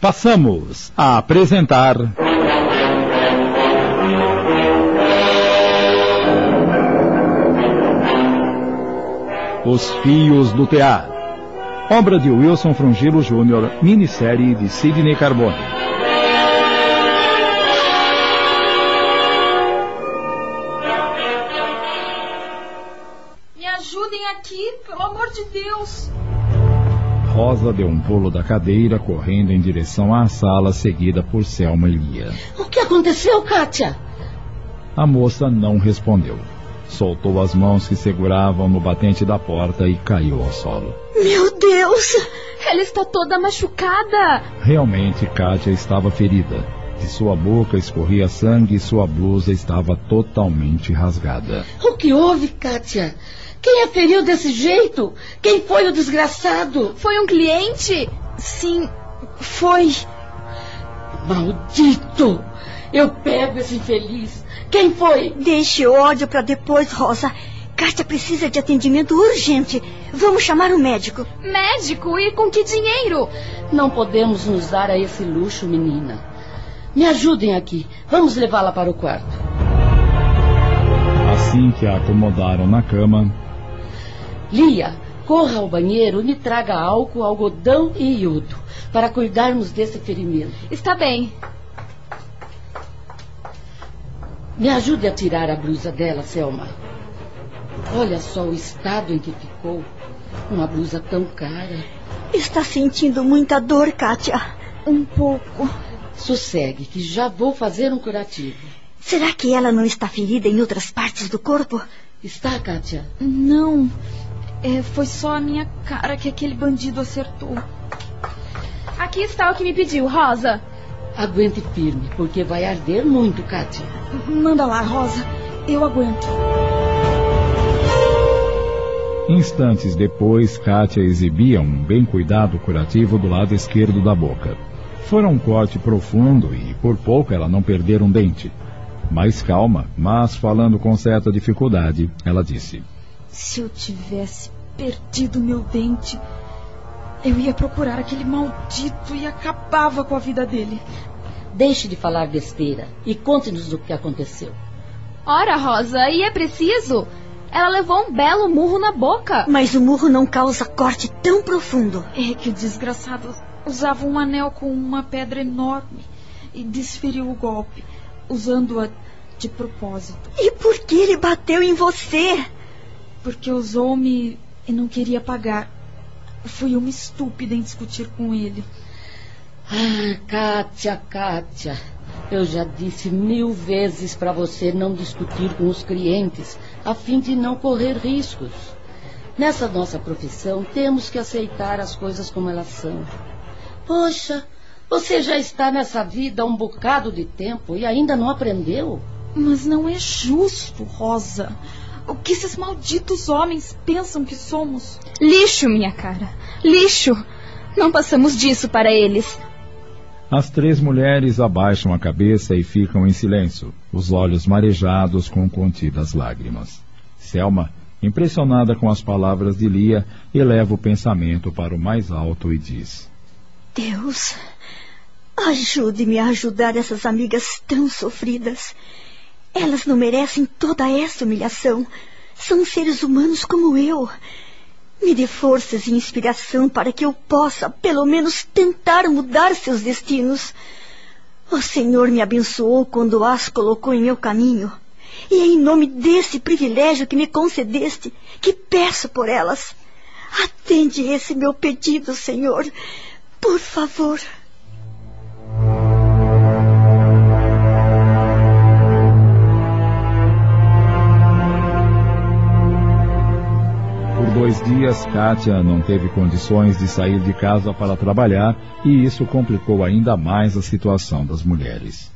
Passamos a apresentar. Os Fios do Tear. Obra de Wilson Frungilo Jr., minissérie de Sidney Carbone. Me ajudem aqui, pelo amor de Deus. Rosa deu um pulo da cadeira, correndo em direção à sala, seguida por Selma e Lia. O que aconteceu, Kátia? A moça não respondeu. Soltou as mãos que seguravam no batente da porta e caiu ao solo. Meu Deus! Ela está toda machucada. Realmente, Kátia estava ferida. De sua boca escorria sangue e sua blusa estava totalmente rasgada. O que houve, Kátia? Quem a feriu desse jeito? Quem foi o desgraçado? Foi um cliente? Sim, foi. Maldito! Eu pego esse infeliz. Quem foi? Deixe o ódio para depois, Rosa. Kátia precisa de atendimento urgente. Vamos chamar um médico. Médico? E com que dinheiro? Não podemos nos dar a esse luxo, menina. Me ajudem aqui. Vamos levá-la para o quarto. Assim que a acomodaram na cama, Lia, corra ao banheiro e me traga álcool, algodão e iodo para cuidarmos desse ferimento. Está bem. Me ajude a tirar a blusa dela, Selma. Olha só o estado em que ficou. Uma blusa tão cara. Está sentindo muita dor, Kátia? Um pouco. Sossegue, que já vou fazer um curativo. Será que ela não está ferida em outras partes do corpo? Está, Kátia? Não. É, foi só a minha cara que aquele bandido acertou. Aqui está o que me pediu, Rosa. Aguente firme, porque vai arder muito, Kátia. Manda lá, Rosa. Eu aguento. instantes depois, Kátia exibia um bem cuidado curativo do lado esquerdo da boca. Fora um corte profundo e por pouco ela não perdera um dente. Mais calma, mas falando com certa dificuldade, ela disse: Se eu tivesse perdido meu dente, eu ia procurar aquele maldito e acabava com a vida dele. Deixe de falar besteira e conte-nos o que aconteceu. Ora, Rosa, e é preciso? Ela levou um belo murro na boca. Mas o murro não causa corte tão profundo. É que o desgraçado usava um anel com uma pedra enorme e desferiu o golpe, usando-a de propósito. E por que ele bateu em você? Porque usou-me e não queria pagar. Fui uma estúpida em discutir com ele. Ah, Kátia, Kátia. Eu já disse mil vezes para você não discutir com os clientes, a fim de não correr riscos. Nessa nossa profissão, temos que aceitar as coisas como elas são. Poxa, você já está nessa vida há um bocado de tempo e ainda não aprendeu? Mas não é justo, Rosa. O que esses malditos homens pensam que somos? Lixo, minha cara. Lixo. Não passamos disso para eles. As três mulheres abaixam a cabeça e ficam em silêncio, os olhos marejados com contidas lágrimas. Selma, impressionada com as palavras de Lia, eleva o pensamento para o mais alto e diz: Deus, ajude-me a ajudar essas amigas tão sofridas. Elas não merecem toda essa humilhação. São seres humanos como eu. Me dê forças e inspiração para que eu possa, pelo menos, tentar mudar seus destinos. O Senhor me abençoou quando as colocou em meu caminho. E é em nome desse privilégio que me concedeste que peço por elas. Atende esse meu pedido, Senhor. Por favor. Por dois dias, Kátia não teve condições de sair de casa para trabalhar e isso complicou ainda mais a situação das mulheres.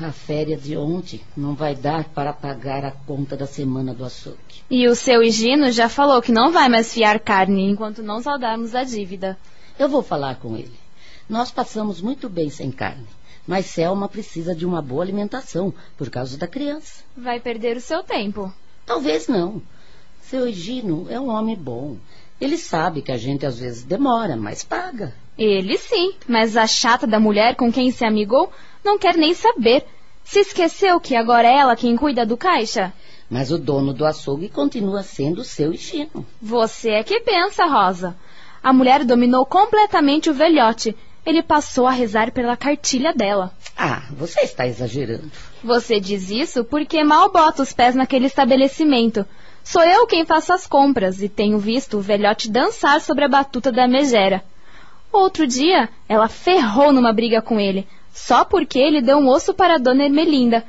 A férias de ontem não vai dar para pagar a conta da semana do açougue. E o seu Higino já falou que não vai mais fiar carne enquanto não saldarmos a dívida. Eu vou falar com ele. Nós passamos muito bem sem carne, mas Selma precisa de uma boa alimentação por causa da criança. Vai perder o seu tempo. Talvez não. Seu Higino é um homem bom. Ele sabe que a gente às vezes demora, mas paga. Ele sim, mas a chata da mulher com quem se amigou não quer nem saber. Se esqueceu que agora é ela quem cuida do caixa? Mas o dono do açougue continua sendo seu Chino. Você é que pensa, Rosa. A mulher dominou completamente o velhote. Ele passou a rezar pela cartilha dela. Ah, você está exagerando. Você diz isso porque mal bota os pés naquele estabelecimento. Sou eu quem faço as compras e tenho visto o velhote dançar sobre a batuta da megera. Outro dia, ela ferrou numa briga com ele, só porque ele deu um osso para a dona Ermelinda,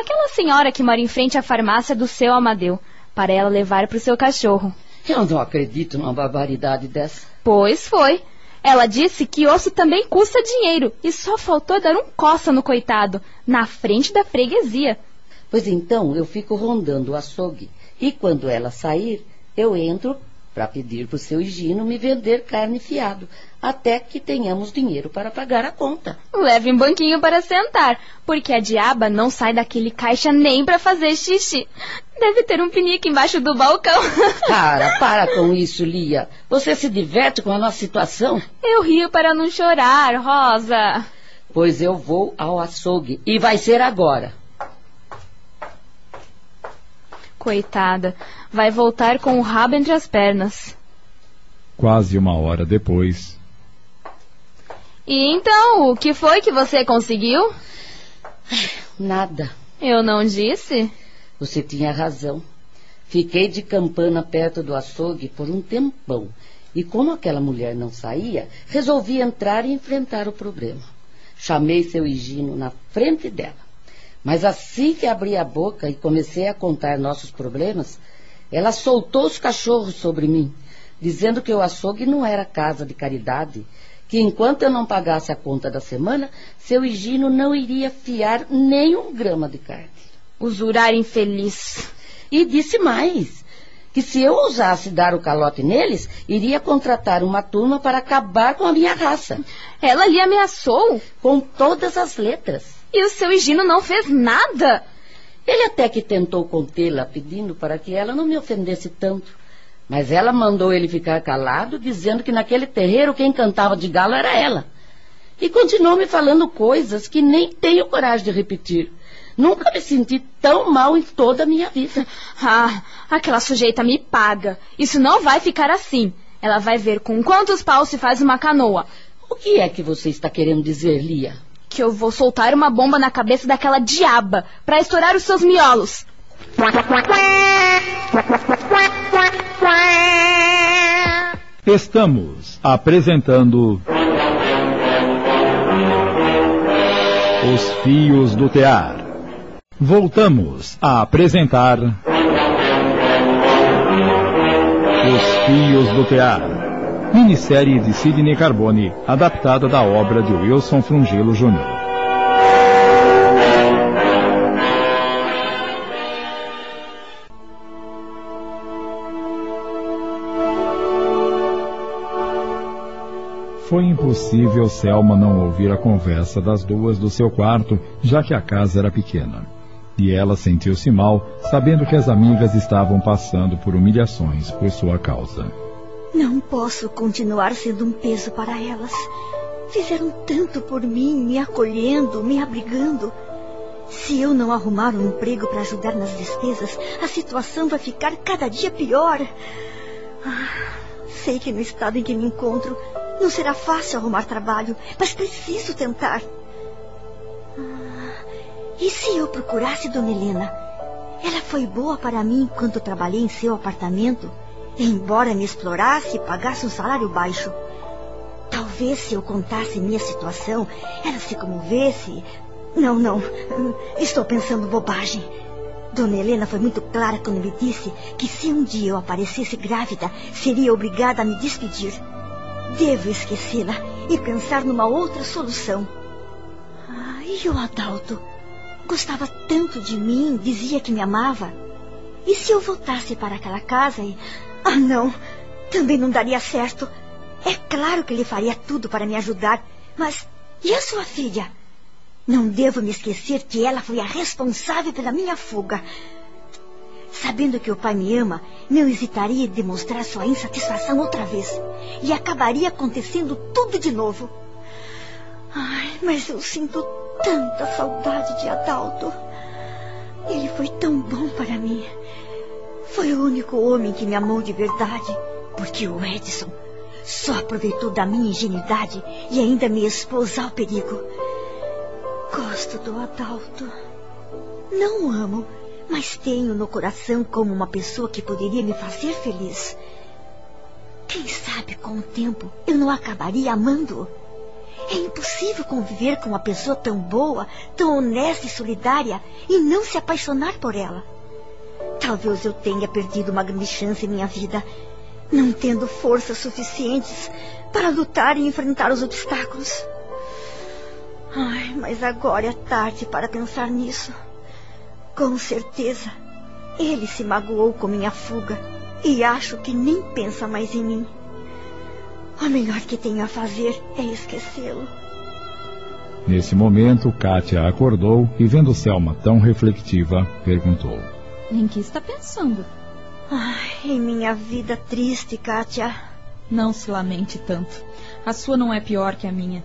aquela senhora que mora em frente à farmácia do seu Amadeu, para ela levar para o seu cachorro. Eu não acredito numa barbaridade dessa. Pois foi. Ela disse que osso também custa dinheiro e só faltou dar um coça no coitado, na frente da freguesia. Pois então eu fico rondando o açougue e quando ela sair, eu entro para pedir para o seu Higino me vender carne fiado, até que tenhamos dinheiro para pagar a conta. Leve um banquinho para sentar, porque a diaba não sai daquele caixa nem para fazer xixi. Deve ter um pinico embaixo do balcão. Para, para com isso, Lia. Você se diverte com a nossa situação? Eu rio para não chorar, Rosa. Pois eu vou ao açougue e vai ser agora. Coitada, vai voltar com o rabo entre as pernas. Quase uma hora depois. E então, o que foi que você conseguiu? Nada. Eu não disse? Você tinha razão. Fiquei de campana perto do açougue por um tempão. E como aquela mulher não saía, resolvi entrar e enfrentar o problema. Chamei seu Higino na frente dela. Mas assim que abri a boca e comecei a contar nossos problemas, ela soltou os cachorros sobre mim, dizendo que o açougue não era casa de caridade, que enquanto eu não pagasse a conta da semana, seu Higino não iria fiar nem um grama de carne. Usurar infeliz. E disse mais, que se eu ousasse dar o calote neles, iria contratar uma turma para acabar com a minha raça. Ela lhe ameaçou? Com todas as letras. E o seu Higino não fez nada. Ele até que tentou contê-la, pedindo para que ela não me ofendesse tanto. Mas ela mandou ele ficar calado, dizendo que naquele terreiro quem cantava de galo era ela. E continuou me falando coisas que nem tenho coragem de repetir. Nunca me senti tão mal em toda a minha vida. Ah, aquela sujeita me paga. Isso não vai ficar assim. Ela vai ver com quantos paus se faz uma canoa. O que é que você está querendo dizer, Lia? Que eu vou soltar uma bomba na cabeça daquela diaba para estourar os seus miolos. Estamos apresentando Os Fios do Tear. Voltamos a apresentar Os Fios do Tear minissérie de Sidney Carbone, adaptada da obra de Wilson Frungilo Jr. Foi impossível Selma não ouvir a conversa das duas do seu quarto, já que a casa era pequena. E ela sentiu-se mal, sabendo que as amigas estavam passando por humilhações por sua causa. Não posso continuar sendo um peso para elas. Fizeram tanto por mim, me acolhendo, me abrigando. Se eu não arrumar um emprego para ajudar nas despesas, a situação vai ficar cada dia pior. Ah, sei que no estado em que me encontro não será fácil arrumar trabalho, mas preciso tentar. Ah, e se eu procurasse Dona Helena? Ela foi boa para mim enquanto trabalhei em seu apartamento. Embora me explorasse e pagasse um salário baixo. Talvez se eu contasse minha situação, ela se comovesse. Não, não. Estou pensando bobagem. Dona Helena foi muito clara quando me disse que se um dia eu aparecesse grávida, seria obrigada a me despedir. Devo esquecê-la e pensar numa outra solução. Ah, e o Adalto? Gostava tanto de mim, dizia que me amava. E se eu voltasse para aquela casa e ah, não. Também não daria certo. É claro que ele faria tudo para me ajudar. Mas e a sua filha? Não devo me esquecer que ela foi a responsável pela minha fuga. Sabendo que o pai me ama, não hesitaria em demonstrar sua insatisfação outra vez. E acabaria acontecendo tudo de novo. Ai, mas eu sinto tanta saudade de Adalto. Ele foi tão bom para mim. Foi o único homem que me amou de verdade. Porque o Edson só aproveitou da minha ingenuidade e ainda me expôs ao perigo. Gosto do Adalto. Não amo, mas tenho no coração como uma pessoa que poderia me fazer feliz. Quem sabe com o tempo eu não acabaria amando-o. É impossível conviver com uma pessoa tão boa, tão honesta e solidária e não se apaixonar por ela. Talvez eu tenha perdido uma grande chance em minha vida, não tendo forças suficientes para lutar e enfrentar os obstáculos. Ai, mas agora é tarde para pensar nisso. Com certeza, ele se magoou com minha fuga e acho que nem pensa mais em mim. O melhor que tenho a fazer é esquecê-lo. Nesse momento, Kátia acordou e, vendo Selma tão reflexiva, perguntou: Em que está pensando? Ai, em minha vida triste, Kátia. Não se lamente tanto. A sua não é pior que a minha.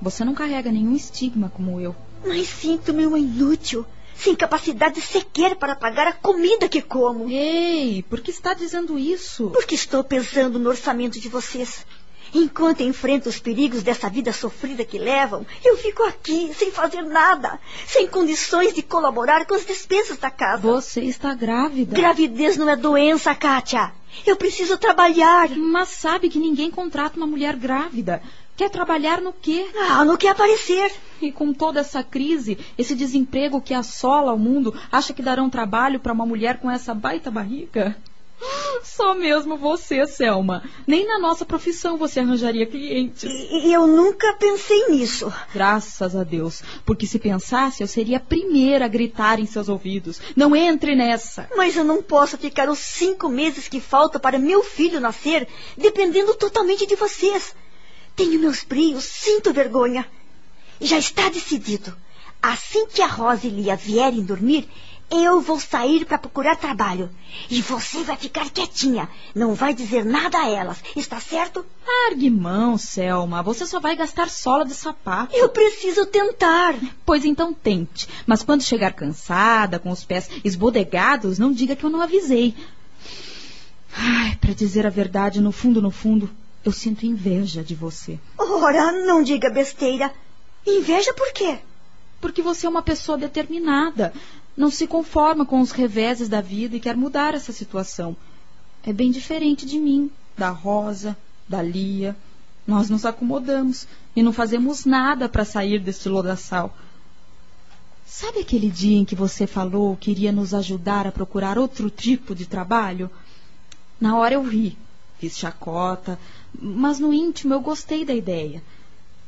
Você não carrega nenhum estigma como eu. Mas sinto-me uma inútil, sem capacidade sequer para pagar a comida que como. Ei, por que está dizendo isso? Porque estou pensando no orçamento de vocês. Enquanto enfrento os perigos dessa vida sofrida que levam, eu fico aqui, sem fazer nada, sem condições de colaborar com as despesas da casa. Você está grávida. Gravidez não é doença, Kátia. Eu preciso trabalhar. Mas sabe que ninguém contrata uma mulher grávida. Quer trabalhar no quê? Ah, no que aparecer. E com toda essa crise, esse desemprego que assola o mundo, acha que darão trabalho para uma mulher com essa baita barriga? Só mesmo você, Selma. Nem na nossa profissão você arranjaria clientes. E, eu nunca pensei nisso. Graças a Deus. Porque se pensasse, eu seria a primeira a gritar em seus ouvidos. Não entre nessa. Mas eu não posso ficar os cinco meses que faltam para meu filho nascer dependendo totalmente de vocês. Tenho meus brios, sinto vergonha. Já está decidido. Assim que a Rosa e Lia vierem dormir, eu vou sair para procurar trabalho. E você vai ficar quietinha. Não vai dizer nada a elas. Está certo? Largue mão, Selma. Você só vai gastar sola de sapato. Eu preciso tentar. Pois então tente. Mas quando chegar cansada, com os pés esbodegados, não diga que eu não avisei. Ai, para dizer a verdade, no fundo, no fundo, eu sinto inveja de você. Ora, não diga besteira. Inveja por quê? Porque você é uma pessoa determinada não se conforma com os reveses da vida e quer mudar essa situação. É bem diferente de mim, da Rosa, da Lia. Nós nos acomodamos e não fazemos nada para sair deste lodaçal. Sabe aquele dia em que você falou que iria nos ajudar a procurar outro tipo de trabalho? Na hora eu ri, fiz chacota, mas no íntimo eu gostei da ideia.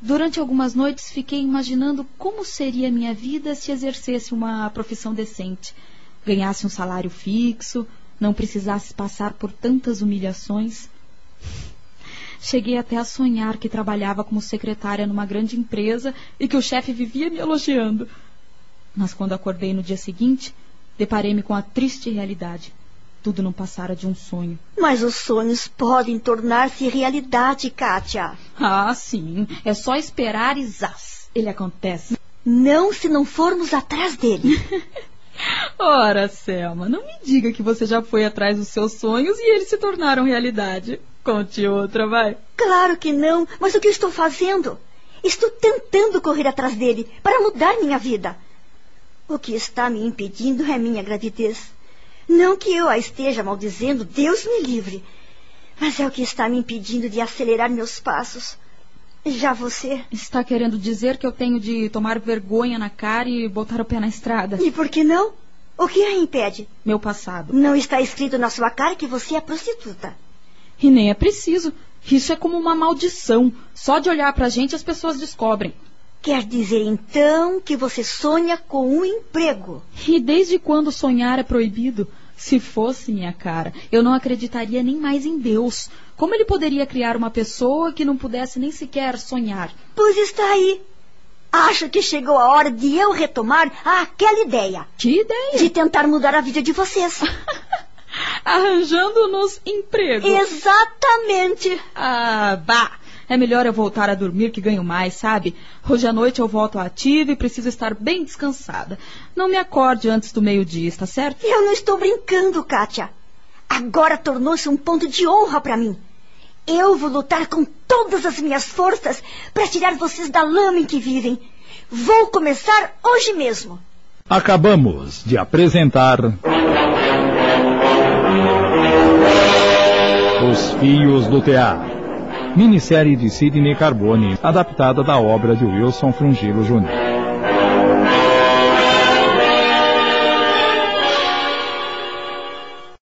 Durante algumas noites fiquei imaginando como seria minha vida se exercesse uma profissão decente, ganhasse um salário fixo, não precisasse passar por tantas humilhações. Cheguei até a sonhar que trabalhava como secretária numa grande empresa e que o chefe vivia me elogiando. Mas quando acordei no dia seguinte, deparei-me com a triste realidade. Tudo não passara de um sonho. Mas os sonhos podem tornar-se realidade, Kátia. Ah, sim. É só esperar e zás. Ele acontece. Não se não formos atrás dele. Ora, Selma, não me diga que você já foi atrás dos seus sonhos e eles se tornaram realidade. Conte outra, vai. Claro que não, mas o que estou fazendo? Estou tentando correr atrás dele para mudar minha vida. O que está me impedindo é minha gravidez. Não que eu a esteja maldizendo, Deus me livre. Mas é o que está me impedindo de acelerar meus passos. Já você. Está querendo dizer que eu tenho de tomar vergonha na cara e botar o pé na estrada? E por que não? O que a impede? Meu passado. Não está escrito na sua cara que você é prostituta. E nem é preciso. Isso é como uma maldição. Só de olhar pra gente as pessoas descobrem. Quer dizer então que você sonha com um emprego? E desde quando sonhar é proibido? Se fosse minha cara, eu não acreditaria nem mais em Deus. Como ele poderia criar uma pessoa que não pudesse nem sequer sonhar? Pois está aí. Acho que chegou a hora de eu retomar aquela ideia. Que ideia? De tentar mudar a vida de vocês. Arranjando-nos emprego. Exatamente. Ah, bah! É melhor eu voltar a dormir que ganho mais, sabe? Hoje à noite eu volto ativa e preciso estar bem descansada. Não me acorde antes do meio-dia, está certo? Eu não estou brincando, Kátia. Agora tornou-se um ponto de honra para mim. Eu vou lutar com todas as minhas forças para tirar vocês da lama em que vivem. Vou começar hoje mesmo. Acabamos de apresentar. Os Fios do Tear. Minissérie de Sidney Carbone, adaptada da obra de Wilson Frungilo Jr.